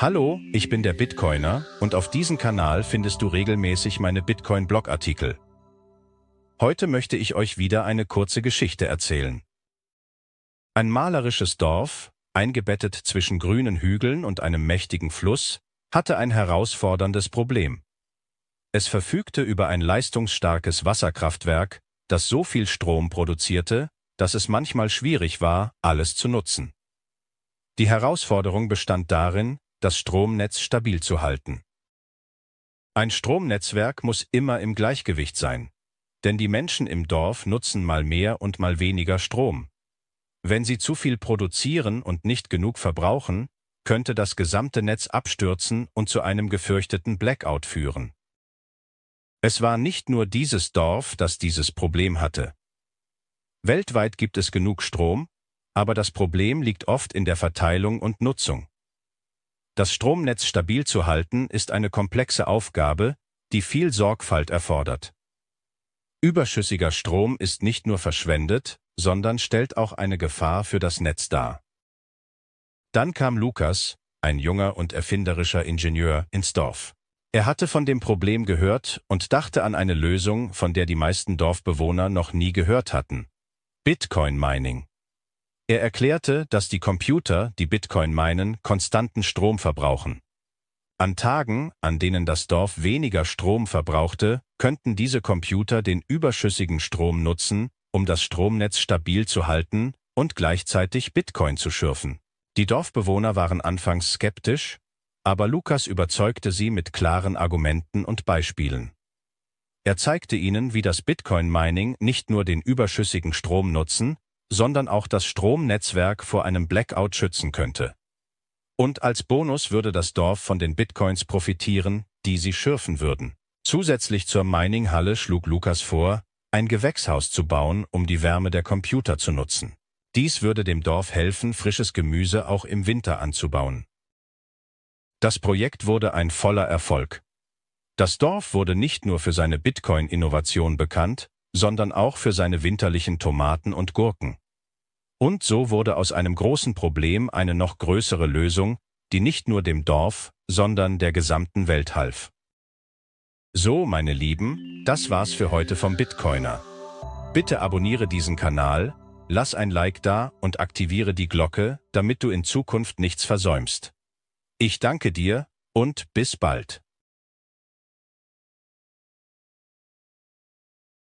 Hallo, ich bin der Bitcoiner und auf diesem Kanal findest du regelmäßig meine Bitcoin-Blogartikel. Heute möchte ich euch wieder eine kurze Geschichte erzählen. Ein malerisches Dorf, eingebettet zwischen grünen Hügeln und einem mächtigen Fluss, hatte ein herausforderndes Problem. Es verfügte über ein leistungsstarkes Wasserkraftwerk, das so viel Strom produzierte, dass es manchmal schwierig war, alles zu nutzen. Die Herausforderung bestand darin, das Stromnetz stabil zu halten. Ein Stromnetzwerk muss immer im Gleichgewicht sein, denn die Menschen im Dorf nutzen mal mehr und mal weniger Strom. Wenn sie zu viel produzieren und nicht genug verbrauchen, könnte das gesamte Netz abstürzen und zu einem gefürchteten Blackout führen. Es war nicht nur dieses Dorf, das dieses Problem hatte. Weltweit gibt es genug Strom, aber das Problem liegt oft in der Verteilung und Nutzung. Das Stromnetz stabil zu halten ist eine komplexe Aufgabe, die viel Sorgfalt erfordert. Überschüssiger Strom ist nicht nur verschwendet, sondern stellt auch eine Gefahr für das Netz dar. Dann kam Lukas, ein junger und erfinderischer Ingenieur, ins Dorf. Er hatte von dem Problem gehört und dachte an eine Lösung, von der die meisten Dorfbewohner noch nie gehört hatten. Bitcoin Mining. Er erklärte, dass die Computer, die Bitcoin meinen, konstanten Strom verbrauchen. An Tagen, an denen das Dorf weniger Strom verbrauchte, könnten diese Computer den überschüssigen Strom nutzen, um das Stromnetz stabil zu halten und gleichzeitig Bitcoin zu schürfen. Die Dorfbewohner waren anfangs skeptisch, aber Lukas überzeugte sie mit klaren Argumenten und Beispielen. Er zeigte ihnen, wie das Bitcoin-Mining nicht nur den überschüssigen Strom nutzen, sondern auch das Stromnetzwerk vor einem Blackout schützen könnte. Und als Bonus würde das Dorf von den Bitcoins profitieren, die sie schürfen würden. Zusätzlich zur Mining-Halle schlug Lukas vor, ein Gewächshaus zu bauen, um die Wärme der Computer zu nutzen. Dies würde dem Dorf helfen, frisches Gemüse auch im Winter anzubauen. Das Projekt wurde ein voller Erfolg. Das Dorf wurde nicht nur für seine Bitcoin-Innovation bekannt, sondern auch für seine winterlichen Tomaten und Gurken. Und so wurde aus einem großen Problem eine noch größere Lösung, die nicht nur dem Dorf, sondern der gesamten Welt half. So, meine Lieben, das war's für heute vom Bitcoiner. Bitte abonniere diesen Kanal, lass ein Like da und aktiviere die Glocke, damit du in Zukunft nichts versäumst. Ich danke dir und bis bald.